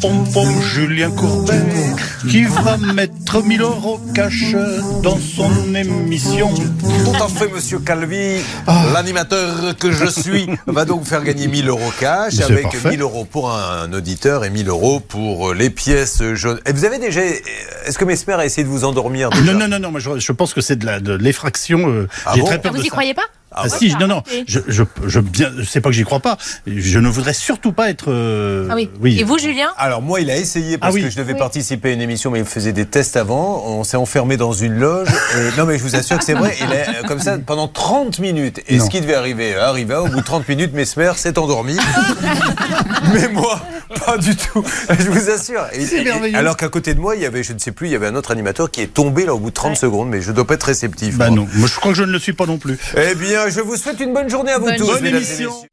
Pom, pom, Julien Courbet qui va mettre 1000 euros cash dans son émission. Tout à fait, monsieur Calvi. L'animateur que je suis va donc faire gagner 1000 euros cash avec parfait. 1000 euros pour un auditeur et 1000 euros pour les pièces jaunes. Et vous avez déjà. Est-ce que Mesmer a essayé de vous endormir déjà Non, non, non, non, moi je, je pense que c'est de l'effraction. euh, Ah J'ai bon très peur Vous de y ça. croyez pas Ah, si, non, non, je, je, je bien, c'est pas que j'y crois pas. Je ne voudrais surtout pas être. euh, Ah oui. Et vous, Julien? Alors moi, il a essayé parce Ah oui. que je devais Oui. participer à une émission, mais il faisait des tests avant. On s'est enfermé dans une loge. Et... Non, mais je vous assure que c'est vrai. Il est euh, comme ça pendant 30 minutes. Et Non. ce qui devait arriver arriva. Au bout de 30 minutes, Mesmer s'est endormi. mais moi, pas du tout. Je vous assure. Et- merveilleux. alors qu'à côté de moi, il y avait, je ne sais plus, il y avait un autre animateur qui est tombé là au bout de 30 Ouais. secondes. Mais je dois pas être réceptif. Bah moi. non, moi je crois que je ne le suis pas non plus. Eh bien, je vous souhaite une bonne journée à vous Bonne tous. et émission.